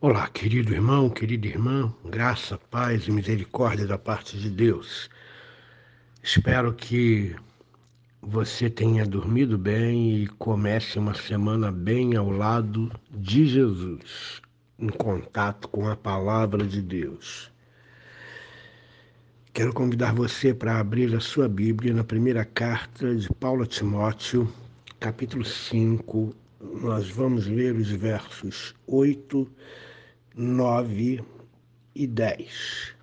Olá, querido irmão, querida irmã, graça, paz e misericórdia da parte de Deus. Espero que você tenha dormido bem e comece uma semana bem ao lado de Jesus, em contato com a palavra de Deus. Quero convidar você para abrir a sua Bíblia na primeira carta de Paulo a Timóteo, capítulo 5. Nós vamos ler os versos 8 9 e 10.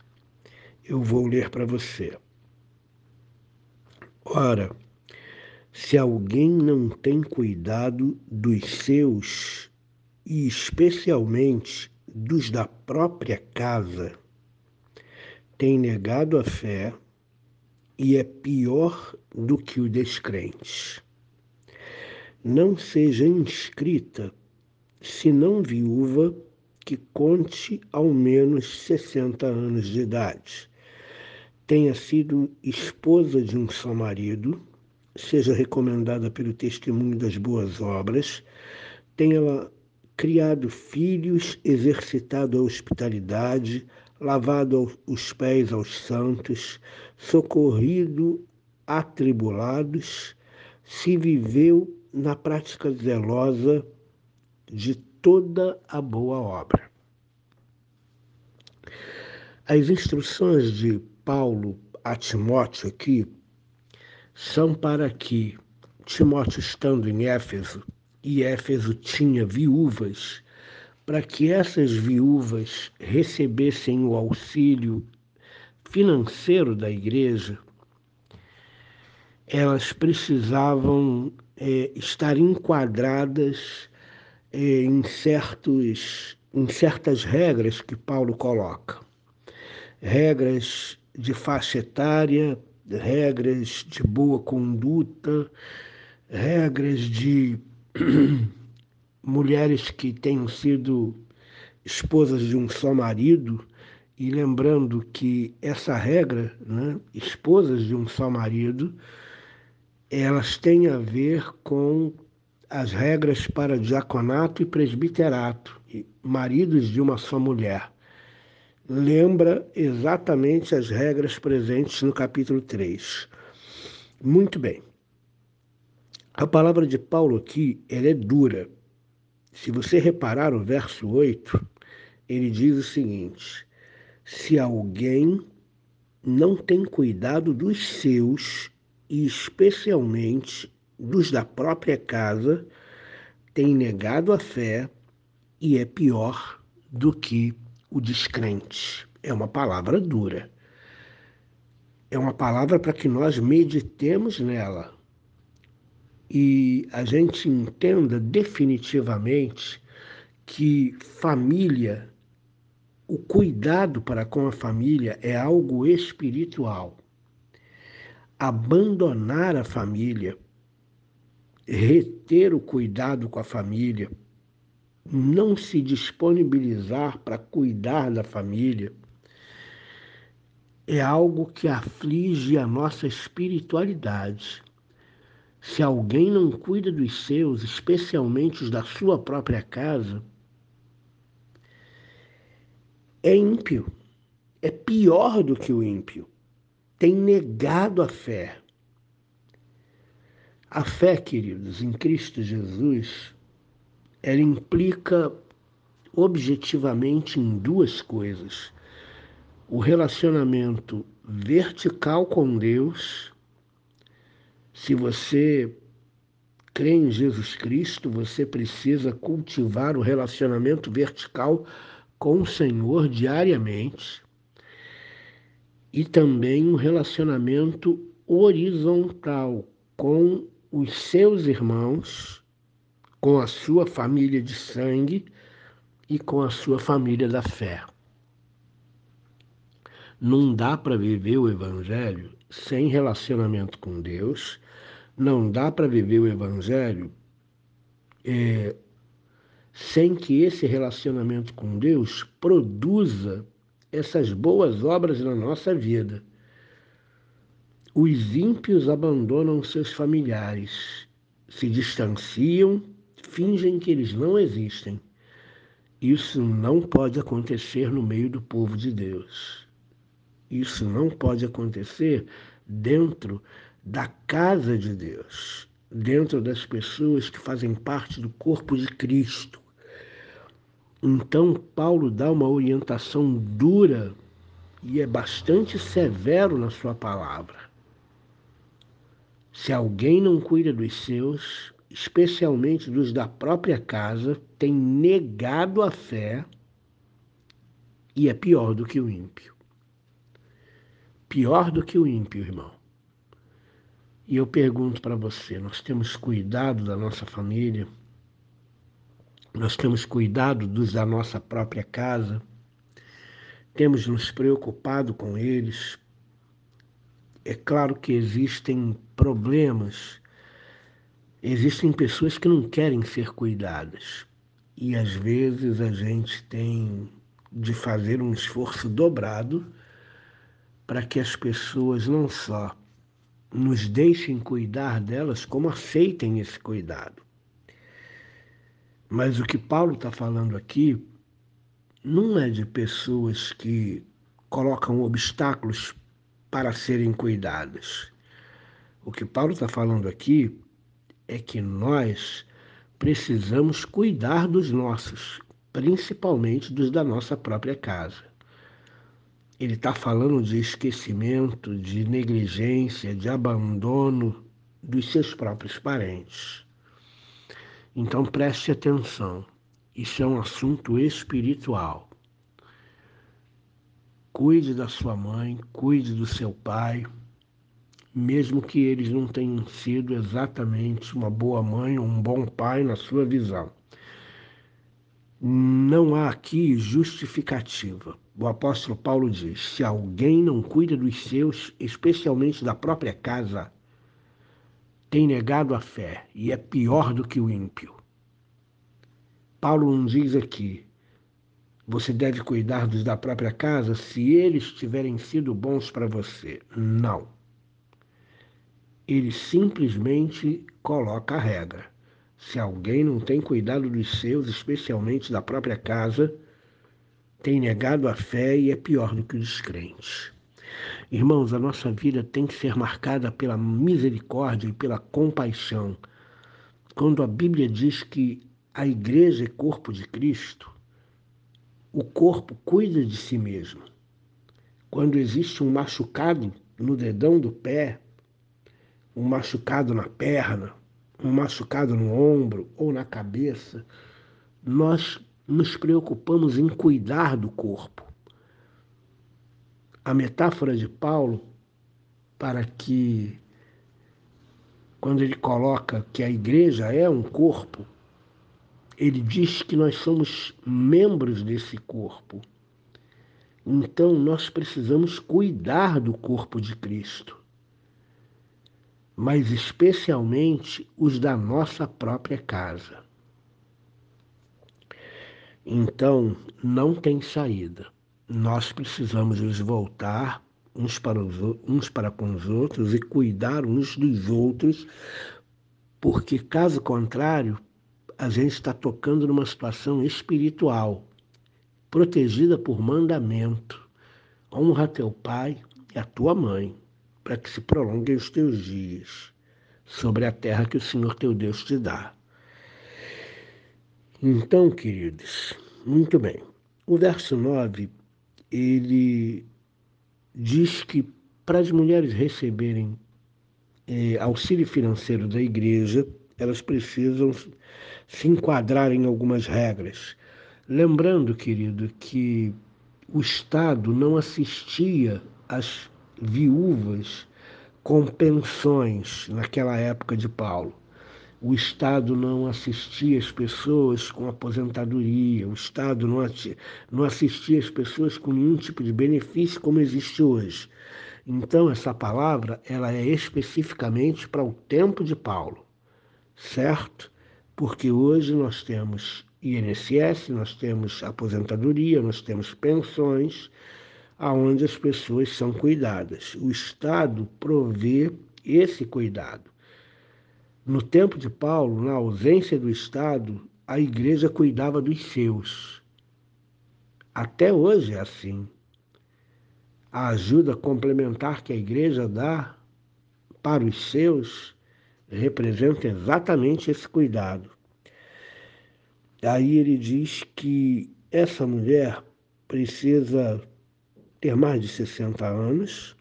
Eu vou ler para você. Ora, se alguém não tem cuidado dos seus, e especialmente dos da própria casa, tem negado a fé e é pior do que o descrente. Não seja inscrita, senão viúva, que conte ao menos 60 anos de idade, tenha sido esposa de um só marido, seja recomendada pelo testemunho das boas obras, tenha criado filhos, exercitado a hospitalidade, lavado os pés aos santos, socorrido atribulados, se viveu na prática zelosa de toda a boa obra. As instruções de Paulo a Timóteo aqui são para que Timóteo, estando em Éfeso, e Éfeso tinha viúvas, para que essas viúvas recebessem o auxílio financeiro da igreja, elas precisavam é, estar enquadradas em, certos, em certas regras que Paulo coloca. Regras de faixa etária, regras de boa conduta, regras de mulheres que tenham sido esposas de um só marido, e lembrando que essa regra, né, esposas de um só marido, elas têm a ver com as regras para diaconato e presbiterato, maridos de uma só mulher. Lembra exatamente as regras presentes no capítulo 3. Muito bem. A palavra de Paulo aqui, ela é dura. Se você reparar o verso 8, ele diz o seguinte: Se alguém não tem cuidado dos seus, e especialmente dos da própria casa têm negado a fé e é pior do que o descrente. É uma palavra dura. É uma palavra para que nós meditemos nela e a gente entenda definitivamente que família, o cuidado para com a família é algo espiritual. Abandonar a família reter o cuidado com a família, não se disponibilizar para cuidar da família, é algo que aflige a nossa espiritualidade. Se alguém não cuida dos seus, especialmente os da sua própria casa, é ímpio, é pior do que o ímpio, tem negado a fé. A fé, queridos, em Cristo Jesus, ela implica objetivamente em duas coisas: o relacionamento vertical com Deus. Se você crê em Jesus Cristo, você precisa cultivar o relacionamento vertical com o Senhor diariamente e também um relacionamento horizontal com os seus irmãos, com a sua família de sangue e com a sua família da fé. Não dá para viver o Evangelho sem relacionamento com Deus, não dá para viver o Evangelho é, sem que esse relacionamento com Deus produza essas boas obras na nossa vida. Os ímpios abandonam seus familiares, se distanciam, fingem que eles não existem. Isso não pode acontecer no meio do povo de Deus. Isso não pode acontecer dentro da casa de Deus, dentro das pessoas que fazem parte do corpo de Cristo. Então, Paulo dá uma orientação dura e é bastante severo na sua palavra. Se alguém não cuida dos seus, especialmente dos da própria casa, tem negado a fé e é pior do que o ímpio. Pior do que o ímpio, irmão. E eu pergunto para você: nós temos cuidado da nossa família? Nós temos cuidado dos da nossa própria casa? Temos nos preocupado com eles? É claro que existem problemas, existem pessoas que não querem ser cuidadas. E às vezes a gente tem de fazer um esforço dobrado para que as pessoas não só nos deixem cuidar delas, como aceitem esse cuidado. Mas o que Paulo está falando aqui não é de pessoas que colocam obstáculos para serem cuidadas. O que Paulo está falando aqui é que nós precisamos cuidar dos nossos, principalmente dos da nossa própria casa. Ele está falando de esquecimento, de negligência, de abandono dos seus próprios parentes. Então preste atenção, isso é um assunto espiritual. Cuide da sua mãe, cuide do seu pai, mesmo que eles não tenham sido exatamente uma boa mãe ou um bom pai na sua visão. Não há aqui justificativa. O apóstolo Paulo diz: se alguém não cuida dos seus, especialmente da própria casa, tem negado a fé e é pior do que o ímpio. Paulo não diz aqui: você deve cuidar dos da própria casa se eles tiverem sido bons para você. Não. Ele simplesmente coloca a regra. Se alguém não tem cuidado dos seus, especialmente da própria casa, tem negado a fé e é pior do que os descrentes. Irmãos, a nossa vida tem que ser marcada pela misericórdia e pela compaixão. Quando a Bíblia diz que a igreja é corpo de Cristo, o corpo cuida de si mesmo. Quando existe um machucado no dedão do pé, um machucado na perna, um machucado no ombro ou na cabeça, nós nos preocupamos em cuidar do corpo. A metáfora de Paulo, para que, quando ele coloca que a igreja é um corpo, ele diz que nós somos membros desse corpo. Então, nós precisamos cuidar do corpo de Cristo, mas especialmente os da nossa própria casa. Então, não tem saída. Nós precisamos nos voltar uns para, os, uns para com os outros e cuidar uns dos outros, porque, caso contrário, a gente está tocando numa situação espiritual, protegida por mandamento. Honra teu pai e a tua mãe, para que se prolonguem os teus dias sobre a terra que o Senhor teu Deus te dá. Então, queridos, muito bem. O verso 9, ele diz que para as mulheres receberem é, auxílio financeiro da igreja, elas precisam se enquadrar em algumas regras. Lembrando, querido, que o Estado não assistia as viúvas com pensões naquela época de Paulo o Estado não assistia as pessoas com aposentadoria, o Estado não, não assistia as pessoas com nenhum tipo de benefício como existe hoje. Então, essa palavra ela é especificamente para o tempo de Paulo, certo? Porque hoje nós temos INSS, nós temos aposentadoria, nós temos pensões, aonde as pessoas são cuidadas. O Estado provê esse cuidado. No tempo de Paulo, na ausência do Estado, a igreja cuidava dos seus. Até hoje é assim. A ajuda complementar que a igreja dá para os seus representa exatamente esse cuidado. Aí ele diz que essa mulher precisa ter mais de 60 anos,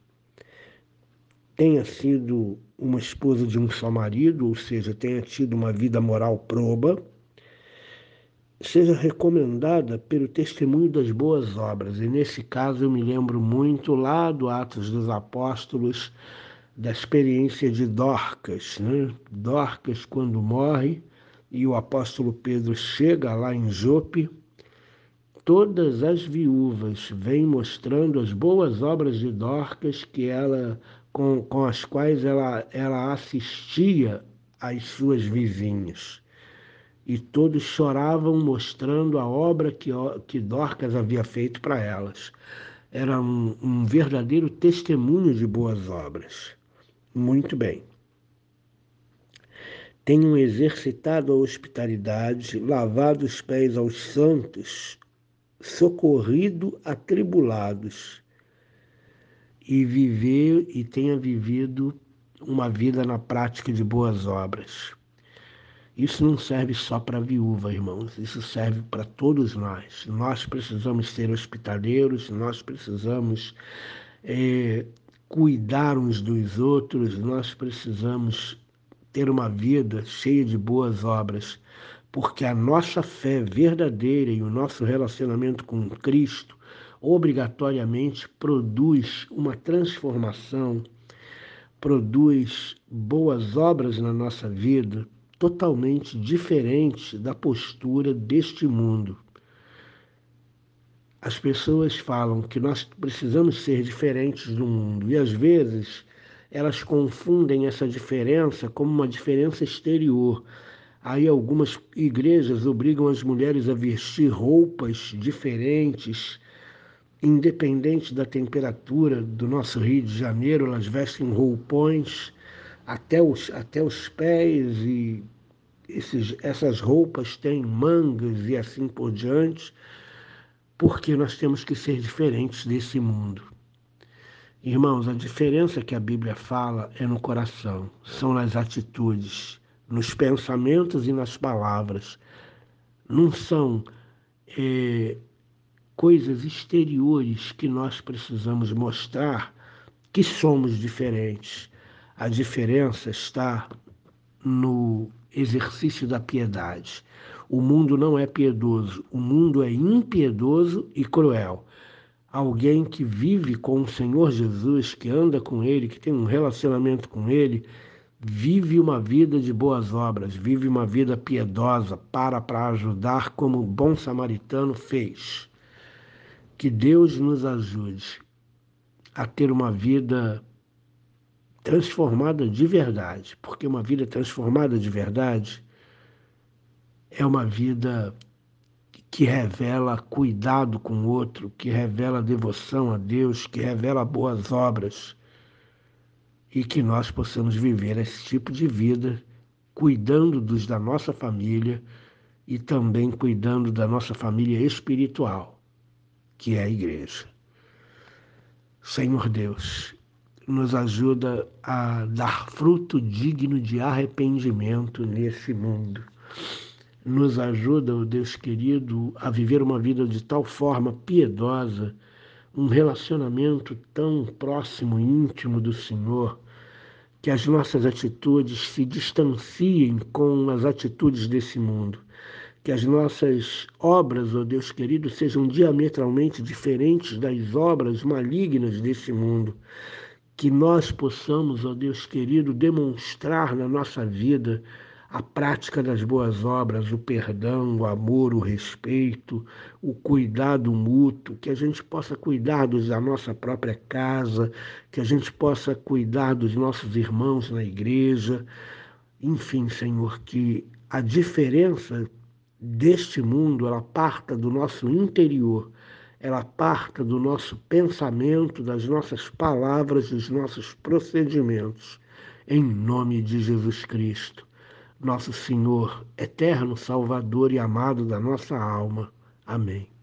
tenha sido uma esposa de um só marido, ou seja, tenha tido uma vida moral proba, seja recomendada pelo testemunho das boas obras. E nesse caso eu me lembro muito lá do Atos dos Apóstolos, da experiência de Dorcas. Né? Dorcas, quando morre, e o apóstolo Pedro chega lá em Jope, todas as viúvas vêm mostrando as boas obras de Dorcas que ela com, com as quais ela, ela assistia às suas vizinhas. E todos choravam mostrando a obra que, que Dorcas havia feito para elas. Era um, um verdadeiro testemunho de boas obras. Muito bem. Tenham exercitado a hospitalidade, lavado os pés aos santos, socorrido atribulados e viver e tenha vivido uma vida na prática de boas obras. Isso não serve só para viúva, irmãos, isso serve para todos nós. Nós precisamos ser hospitaleiros, nós precisamos é, cuidar uns dos outros, nós precisamos ter uma vida cheia de boas obras, porque a nossa fé verdadeira e o nosso relacionamento com Cristo obrigatoriamente produz uma transformação, produz boas obras na nossa vida totalmente diferente da postura deste mundo. As pessoas falam que nós precisamos ser diferentes do mundo e às vezes elas confundem essa diferença como uma diferença exterior. Aí algumas igrejas obrigam as mulheres a vestir roupas diferentes, independente da temperatura do nosso Rio de Janeiro, elas vestem roupões até os, até os pés e esses, essas roupas têm mangas e assim por diante, porque nós temos que ser diferentes desse mundo. Irmãos, a diferença que a Bíblia fala é no coração, são nas atitudes, nos pensamentos e nas palavras. Não são é, coisas exteriores que nós precisamos mostrar que somos diferentes. A diferença está no exercício da piedade. O mundo não é piedoso, o mundo é impiedoso e cruel. Alguém que vive com o Senhor Jesus, que anda com Ele, que tem um relacionamento com Ele, vive uma vida de boas obras, vive uma vida piedosa, para para ajudar como o bom samaritano fez. Que Deus nos ajude a ter uma vida transformada de verdade, porque uma vida transformada de verdade é uma vida que revela cuidado com o outro, que revela devoção a Deus, que revela boas obras e que nós possamos viver esse tipo de vida cuidando dos da nossa família e também cuidando da nossa família espiritual que é a igreja. Senhor Deus, nos ajuda a dar fruto digno de arrependimento nesse mundo. Nos ajuda, oh Deus querido, a viver uma vida de tal forma piedosa, um relacionamento tão próximo e íntimo do Senhor, que as nossas atitudes se distanciem com as atitudes desse mundo que as nossas obras, ó oh Deus querido, sejam diametralmente diferentes das obras malignas desse mundo. Que nós possamos, ó oh Deus querido, demonstrar na nossa vida a prática das boas obras, o perdão, o amor, o respeito, o cuidado mútuo, que a gente possa cuidar da nossa própria casa, que a gente possa cuidar dos nossos irmãos na igreja. Enfim, Senhor, que a diferença deste mundo, ela parta do nosso interior, ela parta do nosso pensamento, das nossas palavras, dos nossos procedimentos. Em nome de Jesus Cristo, nosso Senhor, eterno Salvador e amado da nossa alma. Amém.